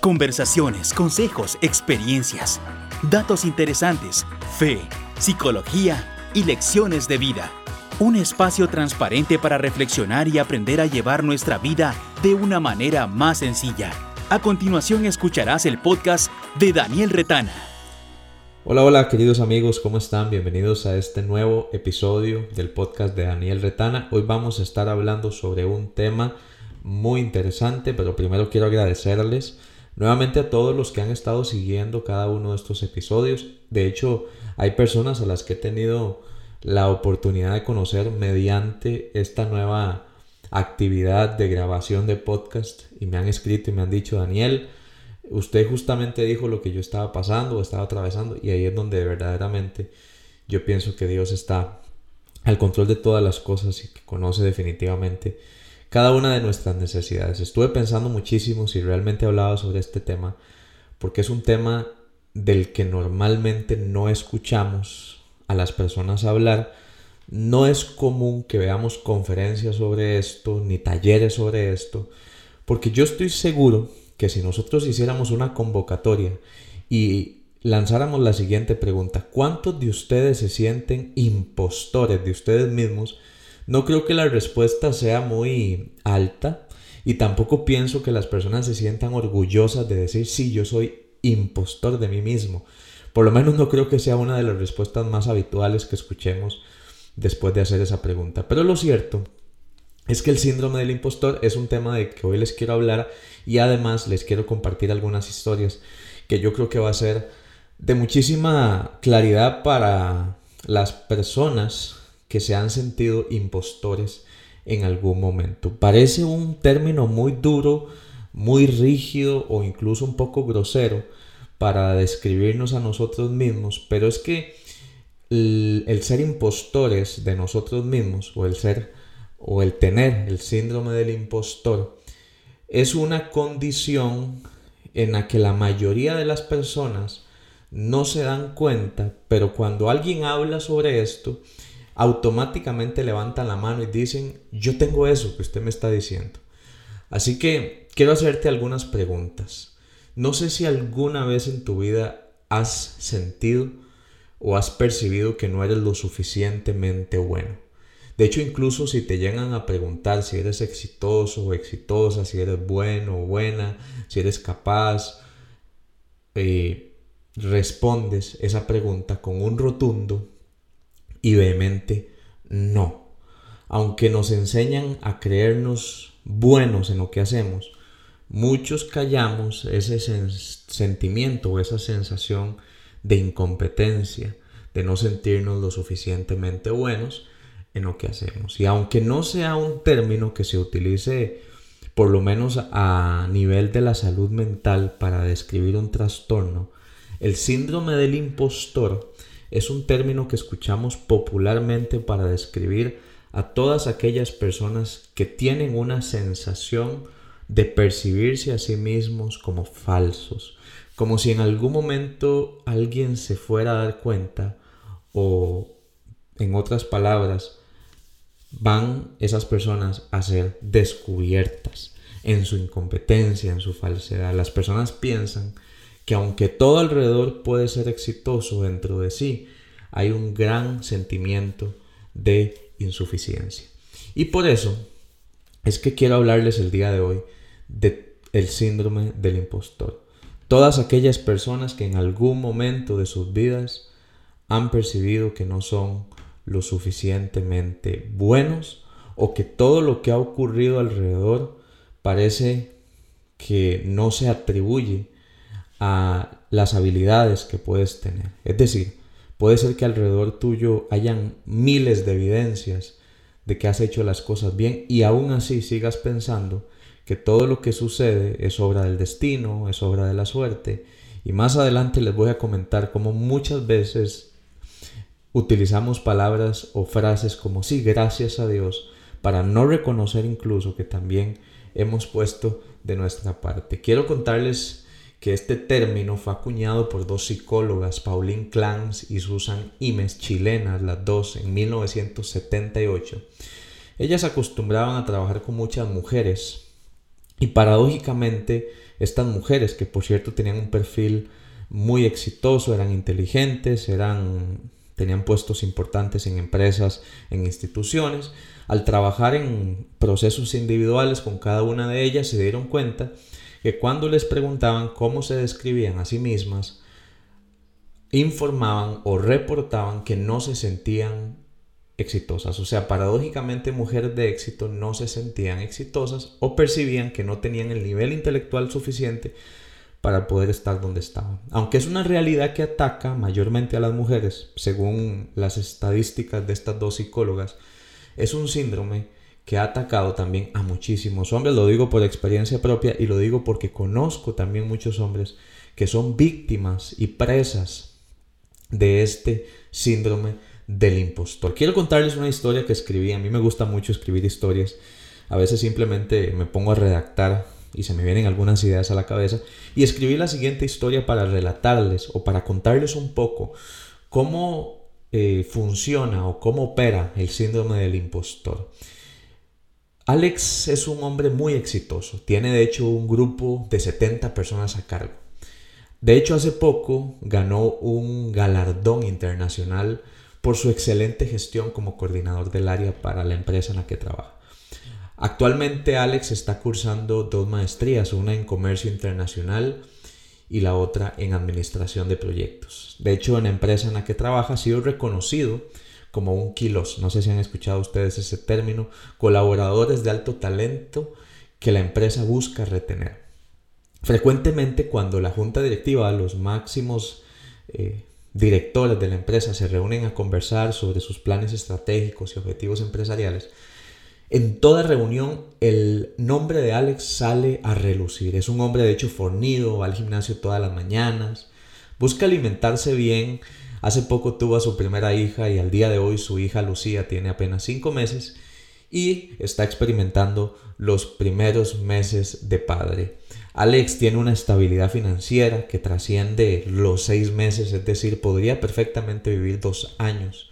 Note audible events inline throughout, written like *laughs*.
Conversaciones, consejos, experiencias, datos interesantes, fe, psicología y lecciones de vida. Un espacio transparente para reflexionar y aprender a llevar nuestra vida de una manera más sencilla. A continuación escucharás el podcast de Daniel Retana. Hola, hola queridos amigos, ¿cómo están? Bienvenidos a este nuevo episodio del podcast de Daniel Retana. Hoy vamos a estar hablando sobre un tema muy interesante, pero primero quiero agradecerles nuevamente a todos los que han estado siguiendo cada uno de estos episodios. De hecho, hay personas a las que he tenido la oportunidad de conocer mediante esta nueva actividad de grabación de podcast y me han escrito y me han dicho, Daniel, usted justamente dijo lo que yo estaba pasando o estaba atravesando y ahí es donde verdaderamente yo pienso que Dios está al control de todas las cosas y que conoce definitivamente cada una de nuestras necesidades. Estuve pensando muchísimo si realmente hablaba sobre este tema, porque es un tema del que normalmente no escuchamos a las personas hablar. No es común que veamos conferencias sobre esto, ni talleres sobre esto, porque yo estoy seguro que si nosotros hiciéramos una convocatoria y lanzáramos la siguiente pregunta, ¿cuántos de ustedes se sienten impostores de ustedes mismos? No creo que la respuesta sea muy alta y tampoco pienso que las personas se sientan orgullosas de decir, sí, yo soy impostor de mí mismo. Por lo menos no creo que sea una de las respuestas más habituales que escuchemos después de hacer esa pregunta. Pero lo cierto es que el síndrome del impostor es un tema de que hoy les quiero hablar y además les quiero compartir algunas historias que yo creo que va a ser de muchísima claridad para las personas que se han sentido impostores en algún momento. Parece un término muy duro, muy rígido o incluso un poco grosero para describirnos a nosotros mismos, pero es que el, ser impostores de nosotros mismos o el ser o el tener el síndrome del impostor es una condición en la que la mayoría de las personas no se dan cuenta, pero cuando alguien habla sobre esto, automáticamente levantan la mano y dicen, yo tengo eso que usted me está diciendo. Así que quiero hacerte algunas preguntas. No sé si alguna vez en tu vida has sentido o has percibido que no eres lo suficientemente bueno. De hecho, incluso si te llegan a preguntar si eres exitoso o exitosa, si eres bueno o buena, si eres capaz, eh, respondes esa pregunta con un rotundo y vehemente no. Aunque nos enseñan a creernos buenos en lo que hacemos, muchos callamos ese sentimiento o esa sensación de incompetencia, de no sentirnos lo suficientemente buenos en lo que hacemos. Y aunque no sea un término que se utilice por lo menos a nivel de la salud mental para describir un trastorno, el síndrome del impostor es un término que escuchamos popularmente para describir a todas aquellas personas que tienen una sensación de percibirse a sí mismos como falsos, como si en algún momento alguien se fuera a dar cuenta o, en otras palabras, van esas personas a ser descubiertas en su incompetencia, en su falsedad. Las personas piensan que aunque todo alrededor puede ser exitoso dentro de sí, hay un gran sentimiento de insuficiencia. Y por eso es que quiero hablarles el día de hoy de el síndrome del impostor. Todas aquellas personas que en algún momento de sus vidas han percibido que no son lo suficientemente buenos o que todo lo que ha ocurrido alrededor parece que no se atribuye a las habilidades que puedes tener. Es decir, puede ser que alrededor tuyo hayan miles de evidencias de que has hecho las cosas bien y aún así sigas pensando que todo lo que sucede es obra del destino, es obra de la suerte. Y más adelante les voy a comentar cómo muchas veces utilizamos palabras o frases como sí, gracias a Dios, para no reconocer incluso que también hemos puesto de nuestra parte. Quiero contarles que este término fue acuñado por dos psicólogas, Pauline Clance y Susan Imes, chilenas, las dos, en 1978. Ellas acostumbraban a trabajar con muchas mujeres Y paradójicamente, estas mujeres, que por cierto tenían un perfil muy exitoso, eran inteligentes, eran, tenían puestos importantes en empresas, en instituciones, al trabajar en procesos individuales con cada una de ellas, se dieron cuenta que cuando les preguntaban cómo se describían a sí mismas, informaban o reportaban que no se sentían exitosas. O sea, paradójicamente mujeres de éxito no se sentían exitosas o percibían que no tenían el nivel intelectual suficiente para poder estar donde estaban. Aunque es una realidad que ataca mayormente a las mujeres, según las estadísticas de estas dos psicólogas, es un síndrome que ha atacado también a muchísimos hombres. Lo digo por experiencia propia y lo digo porque conozco también muchos hombres que son víctimas y presas de este síndrome del impostor. Quiero contarles una historia que escribí. A mí me gusta mucho escribir historias. A veces simplemente me pongo a redactar y se me vienen algunas ideas a la cabeza. Y escribí la siguiente historia para relatarles o para contarles un poco cómo eh, funciona o cómo opera el síndrome del impostor. Alex es un hombre muy exitoso. Tiene de hecho un grupo de 70 personas a cargo. De hecho, hace poco ganó un galardón internacional por su excelente gestión como coordinador del área para la empresa en la que trabaja. Actualmente Alex está cursando dos maestrías, una en comercio internacional y la otra en administración de proyectos. De hecho, en la empresa en la que trabaja ha sido reconocido como un kilos, no sé si han escuchado ustedes ese término, colaboradores de alto talento que la empresa busca retener. Frecuentemente cuando la junta directiva, los máximos eh, directores de la empresa se reúnen a conversar sobre sus planes estratégicos y objetivos empresariales, en toda reunión el nombre de Alex sale a relucir. Es un hombre de hecho fornido, va al gimnasio todas las mañanas, busca alimentarse bien. Hace poco tuvo a su primera hija y al día de hoy su hija Lucía tiene apenas cinco meses y está experimentando los primeros meses de padre. Alex tiene una estabilidad financiera que trasciende los seis meses, es decir, podría perfectamente vivir dos años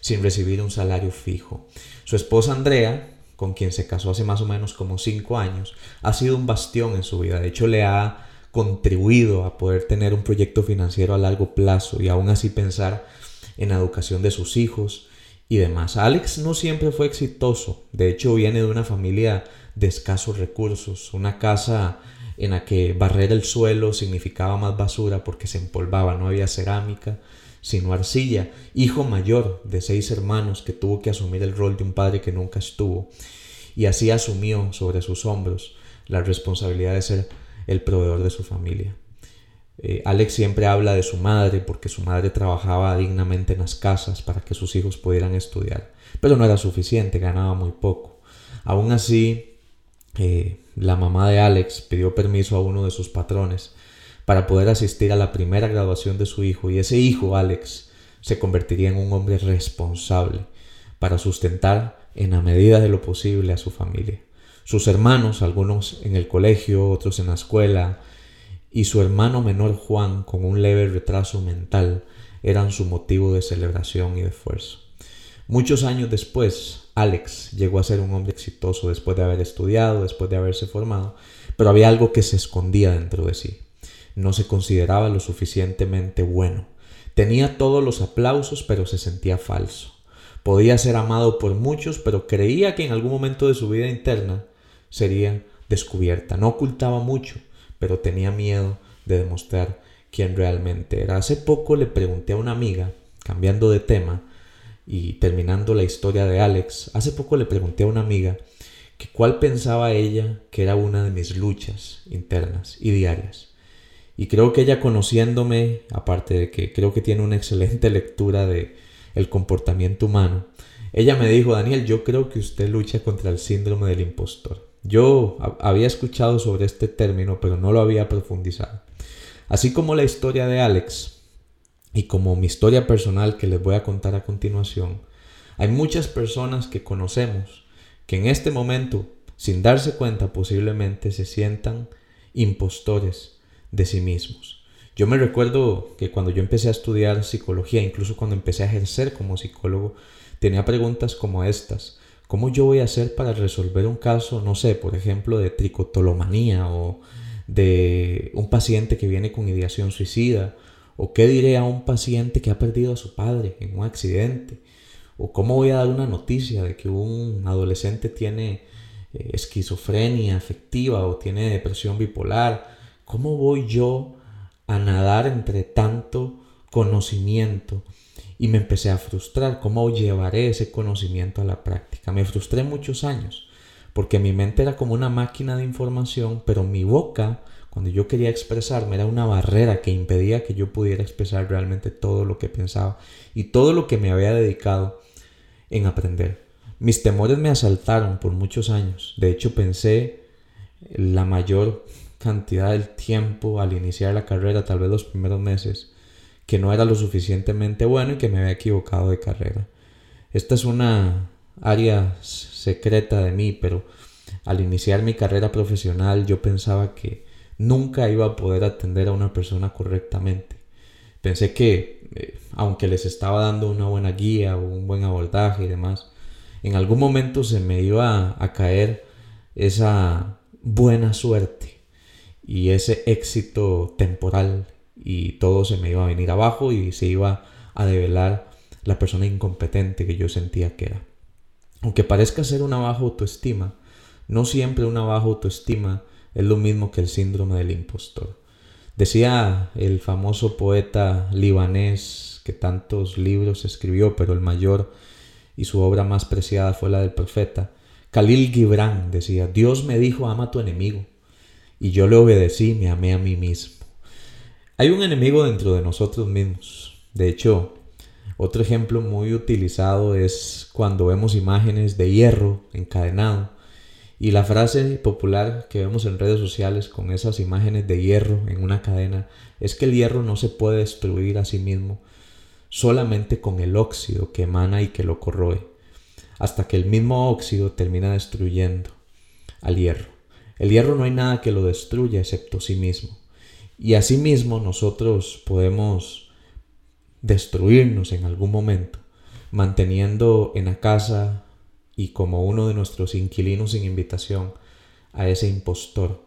sin recibir un salario fijo. Su esposa Andrea, con quien se casó hace más o menos como cinco años, ha sido un bastión en su vida. De hecho, le ha contribuido a poder tener un proyecto financiero a largo plazo y aún así pensar en la educación de sus hijos y demás. Alex no siempre fue exitoso. De hecho, viene de una familia de escasos recursos, una casa en la que barrer el suelo significaba más basura porque se empolvaba, no había cerámica, sino arcilla, hijo mayor de seis hermanos que tuvo que asumir el rol de un padre que nunca estuvo, y así asumió sobre sus hombros la responsabilidad de ser el proveedor de su familia. Eh, Alex siempre habla de su madre porque su madre trabajaba dignamente en las casas para que sus hijos pudieran estudiar, pero no era suficiente, ganaba muy poco. Aún así, eh, la mamá de Alex pidió permiso a uno de sus patrones para poder asistir a la primera graduación de su hijo y ese hijo, Alex, se convertiría en un hombre responsable para sustentar en la medida de lo posible a su familia. Sus hermanos, algunos en el colegio, otros en la escuela, y su hermano menor Juan, con un leve retraso mental, eran su motivo de celebración y de esfuerzo. Muchos años después, Alex llegó a ser un hombre exitoso después de haber estudiado, después de haberse formado, pero había algo que se escondía dentro de sí. No se consideraba lo suficientemente bueno. Tenía todos los aplausos, pero se sentía falso. Podía ser amado por muchos, pero creía que en algún momento de su vida interna sería descubierta. No ocultaba mucho, pero tenía miedo de demostrar quién realmente era. Hace poco le pregunté a una amiga, cambiando de tema, y terminando la historia de Alex, hace poco le pregunté a una amiga que cuál pensaba ella que era una de mis luchas internas y diarias. Y creo que ella conociéndome, aparte de que creo que tiene una excelente lectura de el comportamiento humano, ella me dijo, Daniel, yo creo que usted lucha contra el síndrome del impostor. Yo había escuchado sobre este término, pero no lo había profundizado. Así como la historia de Alex, y como mi historia personal que les voy a contar a continuación, hay muchas personas que conocemos que en este momento, sin darse cuenta, posiblemente se sientan impostores de sí mismos. Yo me recuerdo que cuando yo empecé a estudiar psicología, incluso cuando empecé a ejercer como psicólogo, tenía preguntas como estas. ¿Cómo yo voy a hacer para resolver un caso, no sé, por ejemplo, de tricotolomanía o de un paciente que viene con ideación suicida? ¿O qué diré a un paciente que ha perdido a su padre en un accidente? ¿O cómo voy a dar una noticia de que un adolescente tiene eh, esquizofrenia afectiva o tiene depresión bipolar? ¿Cómo voy yo a nadar entre tanto conocimiento? y me empecé a frustrar. ¿Cómo llevaré ese conocimiento a la práctica? Me frustré muchos años porque mi mente era como una máquina de información, pero mi boca, cuando yo quería expresarme, era una barrera que impedía que yo pudiera expresar realmente todo lo que pensaba y todo lo que me había dedicado en aprender. Mis temores me asaltaron por muchos años. De hecho, pensé la mayor cantidad del tiempo al iniciar la carrera, tal vez los primeros meses, que no era lo suficientemente bueno y que me había equivocado de carrera. Esta es una área secreta de mí, pero al iniciar mi carrera profesional yo pensaba que nunca iba a poder atender a una persona correctamente. Pensé que, eh, aunque les estaba dando una buena guía o un buen abordaje y demás, en algún momento se me iba a caer esa buena suerte y ese éxito temporal y todo se me iba a venir abajo y se iba a develar la persona incompetente que yo sentía que era. Aunque parezca ser una baja autoestima, no siempre una baja autoestima es lo mismo que el síndrome del impostor. Decía el famoso poeta libanés que tantos libros escribió, pero el mayor y su obra más preciada fue la del profeta. Khalil Gibran decía, Dios me dijo ama a tu enemigo, y yo le obedecí y me amé a mí mismo. Hay un enemigo dentro de nosotros mismos. De hecho, otro ejemplo muy utilizado es cuando vemos imágenes de hierro encadenado y la frase popular que vemos en redes sociales con esas imágenes de hierro en una cadena es que el hierro no se puede destruir a sí mismo solamente con el óxido que emana y que lo corroe, hasta que el mismo óxido termina destruyendo al hierro. El hierro no hay nada que lo destruya excepto sí mismo. Y asimismo nosotros podemos destruirnos en algún momento, manteniendo en la casa y como uno de nuestros inquilinos sin invitación a ese impostor,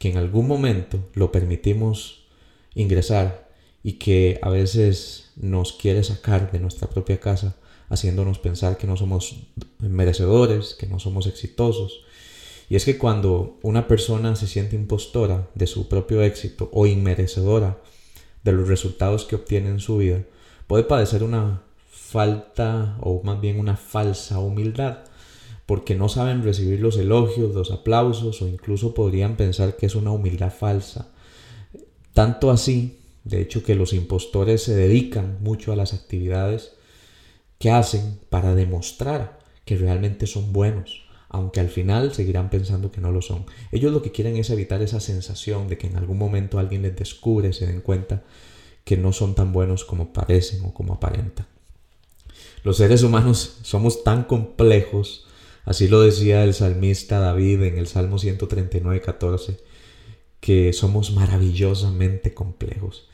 que en algún momento lo permitimos ingresar y que a veces nos quiere sacar de nuestra propia casa, haciéndonos pensar que no somos merecedores, que no somos exitosos, y es que cuando una persona se siente impostora de su propio éxito o inmerecedora de los resultados que obtiene en su vida, puede padecer una falta o más bien una falsa humildad, porque no saben recibir los elogios, los aplausos o incluso podrían pensar que es una humildad falsa. Tanto así, de hecho, que los impostores se dedican mucho a las actividades que hacen para demostrar que realmente son buenos aunque al final seguirán pensando que no lo son. Ellos lo que quieren es evitar esa sensación de que en algún momento alguien les descubre, se den cuenta que no son tan buenos como parecen o como aparentan. Los seres humanos somos tan complejos, así lo decía el salmista David en el Salmo 139, 14, que somos maravillosamente complejos.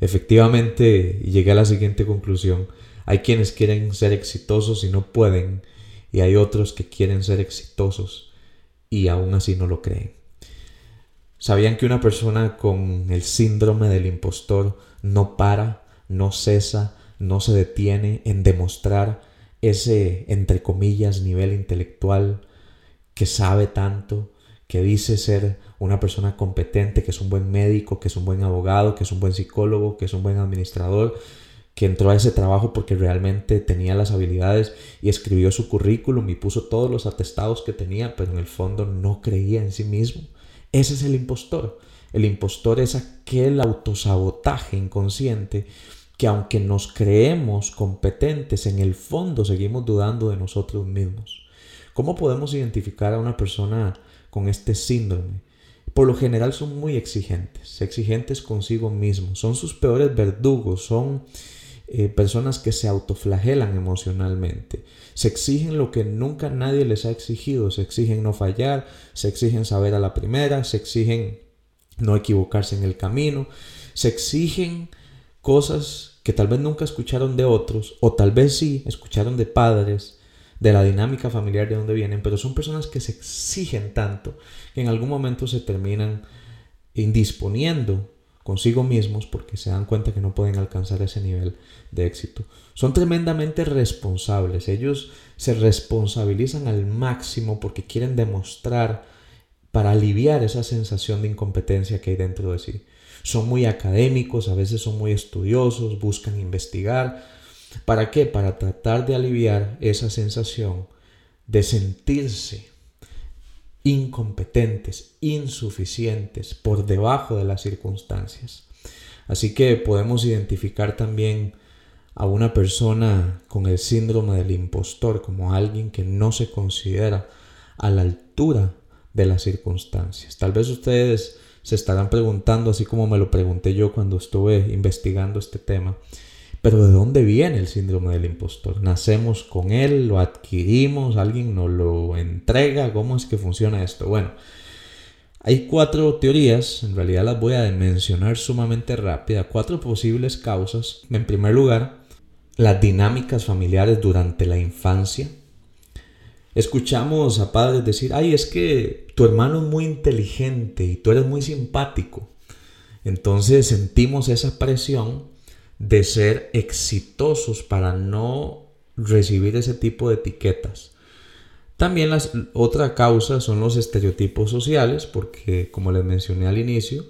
Efectivamente, llegué a la siguiente conclusión. Hay quienes quieren ser exitosos y no pueden y hay otros que quieren ser exitosos y aún así no lo creen. ¿Sabían que una persona con el síndrome del impostor no para, no cesa, no se detiene en demostrar ese, entre comillas, nivel intelectual que sabe tanto, que dice ser una persona competente, que es un buen médico, que es un buen abogado, que es un buen psicólogo, que es un buen administrador, que entró a ese trabajo porque realmente tenía las habilidades y escribió su currículum y puso todos los atestados que tenía, pero en el fondo no creía en sí mismo. Ese es el impostor. El impostor es aquel autosabotaje inconsciente que aunque nos creemos competentes, en el fondo seguimos dudando de nosotros mismos. ¿Cómo podemos identificar a una persona con este síndrome? Por lo general son muy exigentes, exigentes consigo mismos, son sus peores verdugos, son eh, personas que se autoflagelan emocionalmente. Se exigen lo que nunca nadie les ha exigido. Se exigen no fallar, se exigen saber a la primera, se exigen no equivocarse en el camino, se exigen cosas que tal vez nunca escucharon de otros o tal vez sí escucharon de padres, de la dinámica familiar de donde vienen, pero son personas que se exigen tanto que en algún momento se terminan indisponiendo consigo mismos porque se dan cuenta que no pueden alcanzar ese nivel de éxito. Son tremendamente responsables, ellos se responsabilizan al máximo porque quieren demostrar para aliviar esa sensación de incompetencia que hay dentro de sí. Son muy académicos, a veces son muy estudiosos, buscan investigar. ¿Para qué? Para tratar de aliviar esa sensación de sentirse incompetentes, insuficientes, por debajo de las circunstancias. Así que podemos identificar también a una persona con el síndrome del impostor como alguien que no se considera a la altura de las circunstancias. Tal vez ustedes se estarán preguntando, así como me lo pregunté yo cuando estuve investigando este tema, pero ¿de dónde viene el síndrome del impostor? ¿Nacemos con él? ¿Lo adquirimos? ¿Alguien nos lo entrega? ¿Cómo es que funciona esto? Bueno, hay cuatro teorías, en realidad las voy a mencionar sumamente rápida, cuatro posibles causas. En primer lugar, las dinámicas familiares durante la infancia. Escuchamos a padres decir, ay, es que tu hermano es muy inteligente y tú eres muy simpático. Entonces sentimos esa presión de ser exitosos para no recibir ese tipo de etiquetas. También la otra causa son los estereotipos sociales, porque como les mencioné al inicio,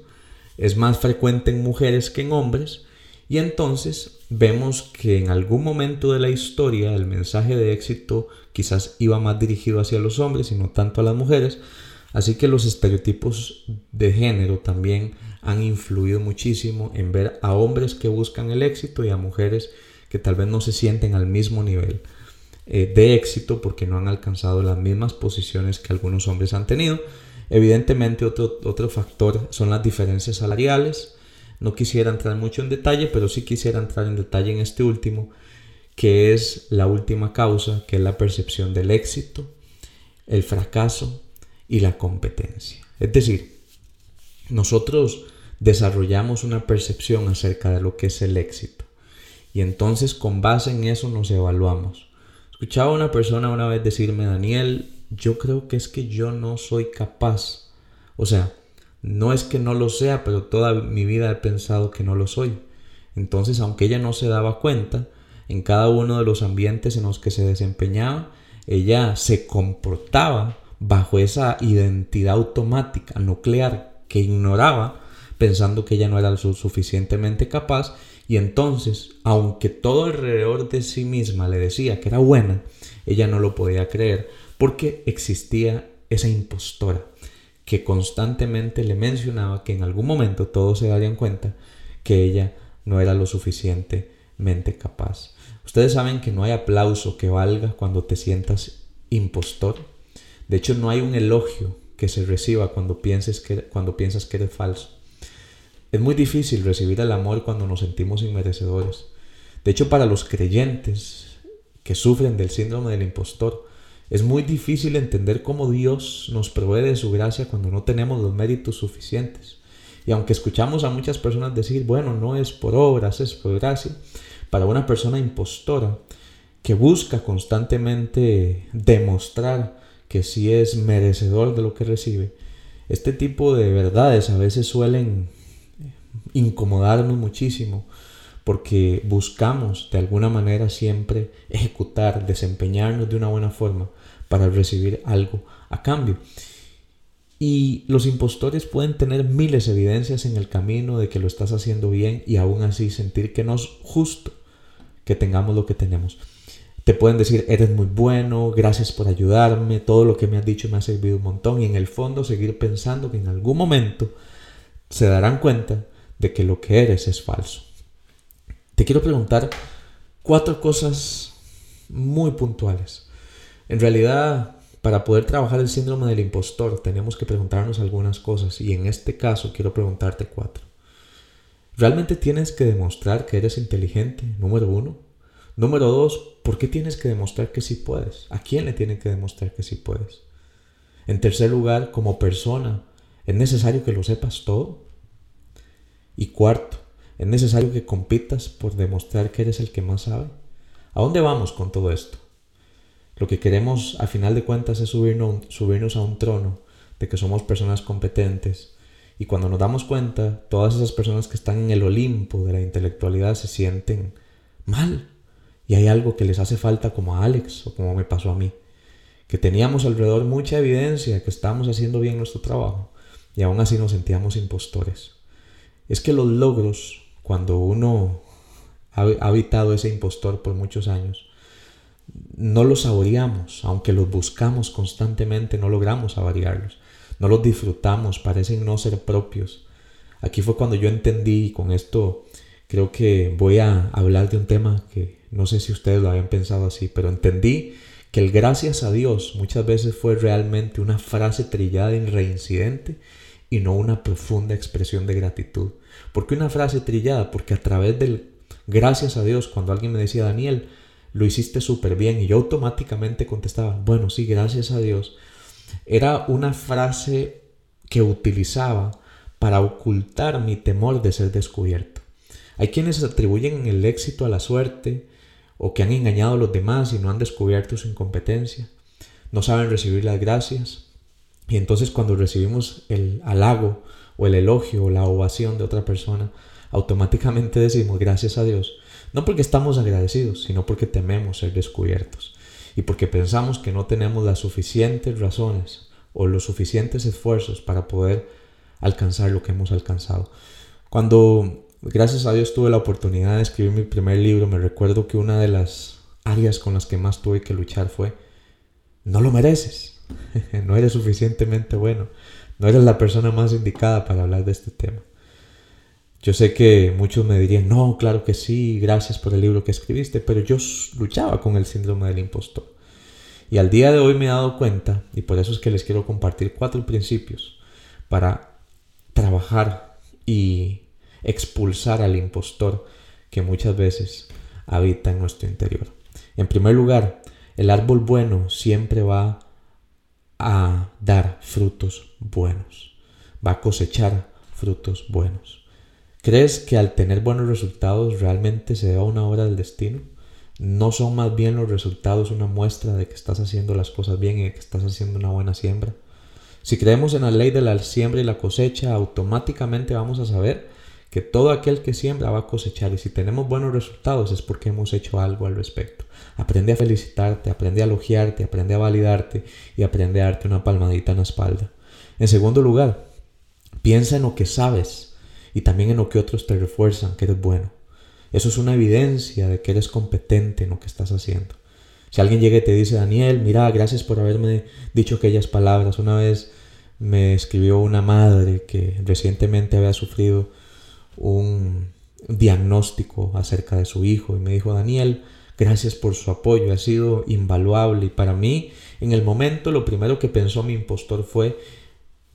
es más frecuente en mujeres que en hombres, y entonces vemos que en algún momento de la historia el mensaje de éxito quizás iba más dirigido hacia los hombres y no tanto a las mujeres, así que los estereotipos de género también han influido muchísimo en ver a hombres que buscan el éxito y a mujeres que tal vez no se sienten al mismo nivel eh, de éxito porque no han alcanzado las mismas posiciones que algunos hombres han tenido. Evidentemente otro, otro factor son las diferencias salariales. No quisiera entrar mucho en detalle, pero sí quisiera entrar en detalle en este último, que es la última causa, que es la percepción del éxito, el fracaso y la competencia. Es decir, nosotros desarrollamos una percepción acerca de lo que es el éxito. Y entonces con base en eso nos evaluamos. Escuchaba a una persona una vez decirme, Daniel, yo creo que es que yo no soy capaz. O sea, no es que no lo sea, pero toda mi vida he pensado que no lo soy. Entonces, aunque ella no se daba cuenta, en cada uno de los ambientes en los que se desempeñaba, ella se comportaba bajo esa identidad automática nuclear que ignoraba pensando que ella no era lo suficientemente capaz y entonces, aunque todo alrededor de sí misma le decía que era buena, ella no lo podía creer porque existía esa impostora que constantemente le mencionaba que en algún momento todos se darían cuenta que ella no era lo suficientemente capaz. Ustedes saben que no hay aplauso que valga cuando te sientas impostor. De hecho, no hay un elogio que se reciba cuando, pienses que, cuando piensas que eres falso. Es muy difícil recibir el amor cuando nos sentimos inmerecedores. De hecho, para los creyentes que sufren del síndrome del impostor, es muy difícil entender cómo Dios nos provee de su gracia cuando no tenemos los méritos suficientes. Y aunque escuchamos a muchas personas decir, bueno, no es por obras, es por gracia, para una persona impostora que busca constantemente demostrar que sí es merecedor de lo que recibe, este tipo de verdades a veces suelen incomodarnos muchísimo porque buscamos de alguna manera siempre ejecutar, desempeñarnos de una buena forma para recibir algo a cambio. Y los impostores pueden tener miles de evidencias en el camino de que lo estás haciendo bien y aún así sentir que no es justo que tengamos lo que tenemos. Te pueden decir, eres muy bueno, gracias por ayudarme, todo lo que me has dicho me ha servido un montón y en el fondo seguir pensando que en algún momento se darán cuenta de que lo que eres es falso. Te quiero preguntar cuatro cosas muy puntuales. En realidad, para poder trabajar el síndrome del impostor, tenemos que preguntarnos algunas cosas y en este caso quiero preguntarte cuatro. ¿Realmente tienes que demostrar que eres inteligente? Número uno. Número dos, ¿por qué tienes que demostrar que sí puedes? ¿A quién le tienen que demostrar que sí puedes? En tercer lugar, como persona, ¿es necesario que lo sepas todo? Y cuarto, es necesario que compitas por demostrar que eres el que más sabe. ¿A dónde vamos con todo esto? Lo que queremos a final de cuentas es subirnos, subirnos a un trono de que somos personas competentes. Y cuando nos damos cuenta, todas esas personas que están en el Olimpo de la intelectualidad se sienten mal. Y hay algo que les hace falta como a Alex o como me pasó a mí. Que teníamos alrededor mucha evidencia que estábamos haciendo bien nuestro trabajo y aún así nos sentíamos impostores. Es que los logros, cuando uno ha habitado ese impostor por muchos años, no los saboreamos, aunque los buscamos constantemente, no logramos saborearlos, no los disfrutamos, parecen no ser propios. Aquí fue cuando yo entendí, con esto creo que voy a hablar de un tema que no sé si ustedes lo habían pensado así, pero entendí que el gracias a Dios muchas veces fue realmente una frase trillada y reincidente y no una profunda expresión de gratitud. ¿Por qué una frase trillada? Porque a través del gracias a Dios, cuando alguien me decía, Daniel, lo hiciste súper bien, y yo automáticamente contestaba, bueno, sí, gracias a Dios, era una frase que utilizaba para ocultar mi temor de ser descubierto. Hay quienes atribuyen el éxito a la suerte o que han engañado a los demás y no han descubierto su incompetencia. No saben recibir las gracias y entonces cuando recibimos el halago o el elogio o la ovación de otra persona, automáticamente decimos gracias a Dios. No porque estamos agradecidos, sino porque tememos ser descubiertos y porque pensamos que no tenemos las suficientes razones o los suficientes esfuerzos para poder alcanzar lo que hemos alcanzado. Cuando, gracias a Dios, tuve la oportunidad de escribir mi primer libro, me recuerdo que una de las áreas con las que más tuve que luchar fue, no lo mereces *laughs* no eres suficientemente bueno, no eres la persona más indicada para hablar de este tema. Yo sé que muchos me dirían, no, claro que sí, gracias por el libro que escribiste, pero yo luchaba con el síndrome del impostor. Y al día de hoy me he dado cuenta, y por eso es que les quiero compartir cuatro principios para trabajar y expulsar al impostor que muchas veces habita en nuestro interior. En primer lugar, el árbol bueno siempre va a dar frutos buenos, va a cosechar frutos buenos. ¿Crees que al tener buenos resultados realmente se da una hora del destino? ¿No son más bien los resultados una muestra de que estás haciendo las cosas bien y de que estás haciendo una buena siembra? Si creemos en la ley de la siembra y la cosecha, automáticamente vamos a saber que todo aquel que siembra va a cosechar y si tenemos buenos resultados es porque hemos hecho algo al respecto. Aprende a felicitarte, aprende a elogiarte, aprende a validarte y aprende a darte una palmadita en la espalda. En segundo lugar, piensa en lo que sabes y también en lo que otros te refuerzan que eres bueno. Eso es una evidencia de que eres competente en lo que estás haciendo. Si alguien llega y te dice, Daniel, mira, gracias por haberme dicho aquellas palabras. Una vez me escribió una madre que recientemente había sufrido un diagnóstico acerca de su hijo y me dijo, Daniel, gracias por su apoyo, ha sido invaluable y para mí en el momento lo primero que pensó mi impostor fue,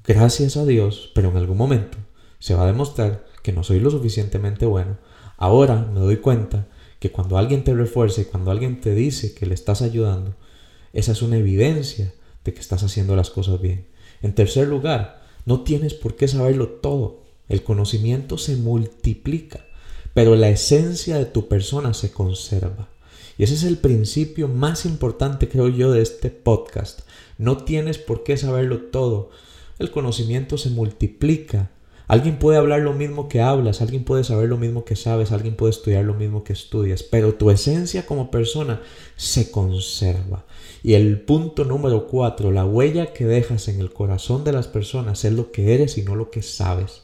gracias a Dios, pero en algún momento se va a demostrar que no soy lo suficientemente bueno. Ahora me doy cuenta que cuando alguien te refuerza y cuando alguien te dice que le estás ayudando, esa es una evidencia de que estás haciendo las cosas bien. En tercer lugar, no tienes por qué saberlo todo. El conocimiento se multiplica, pero la esencia de tu persona se conserva. Y ese es el principio más importante, creo yo, de este podcast. No tienes por qué saberlo todo. El conocimiento se multiplica. Alguien puede hablar lo mismo que hablas, alguien puede saber lo mismo que sabes, alguien puede estudiar lo mismo que estudias, pero tu esencia como persona se conserva. Y el punto número cuatro, la huella que dejas en el corazón de las personas es lo que eres y no lo que sabes.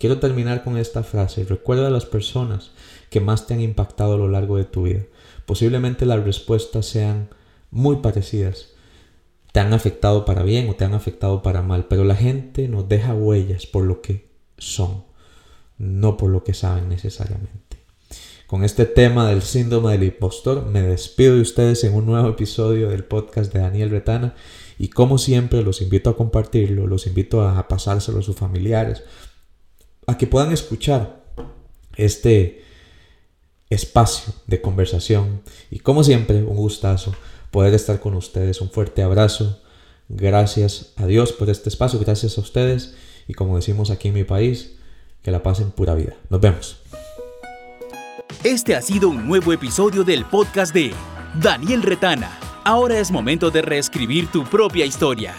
Quiero terminar con esta frase. Recuerda a las personas que más te han impactado a lo largo de tu vida. Posiblemente las respuestas sean muy parecidas. Te han afectado para bien o te han afectado para mal, pero la gente nos deja huellas por lo que son, no por lo que saben necesariamente. Con este tema del síndrome del impostor, me despido de ustedes en un nuevo episodio del podcast de Daniel Retana y como siempre los invito a compartirlo, los invito a pasárselo a sus familiares, a que puedan escuchar este espacio de conversación. Y como siempre, un gustazo poder estar con ustedes. Un fuerte abrazo. Gracias a Dios por este espacio, gracias a ustedes. Y como decimos aquí en mi país, que la pasen pura vida. Nos vemos. Este ha sido un nuevo episodio del podcast de Daniel Retana Ahora es momento de reescribir tu propia historia.